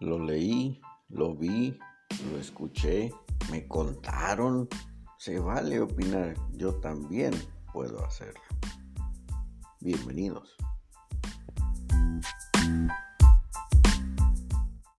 Lo leí, lo vi, lo escuché, me contaron. Se vale opinar, yo también puedo hacerlo. Bienvenidos.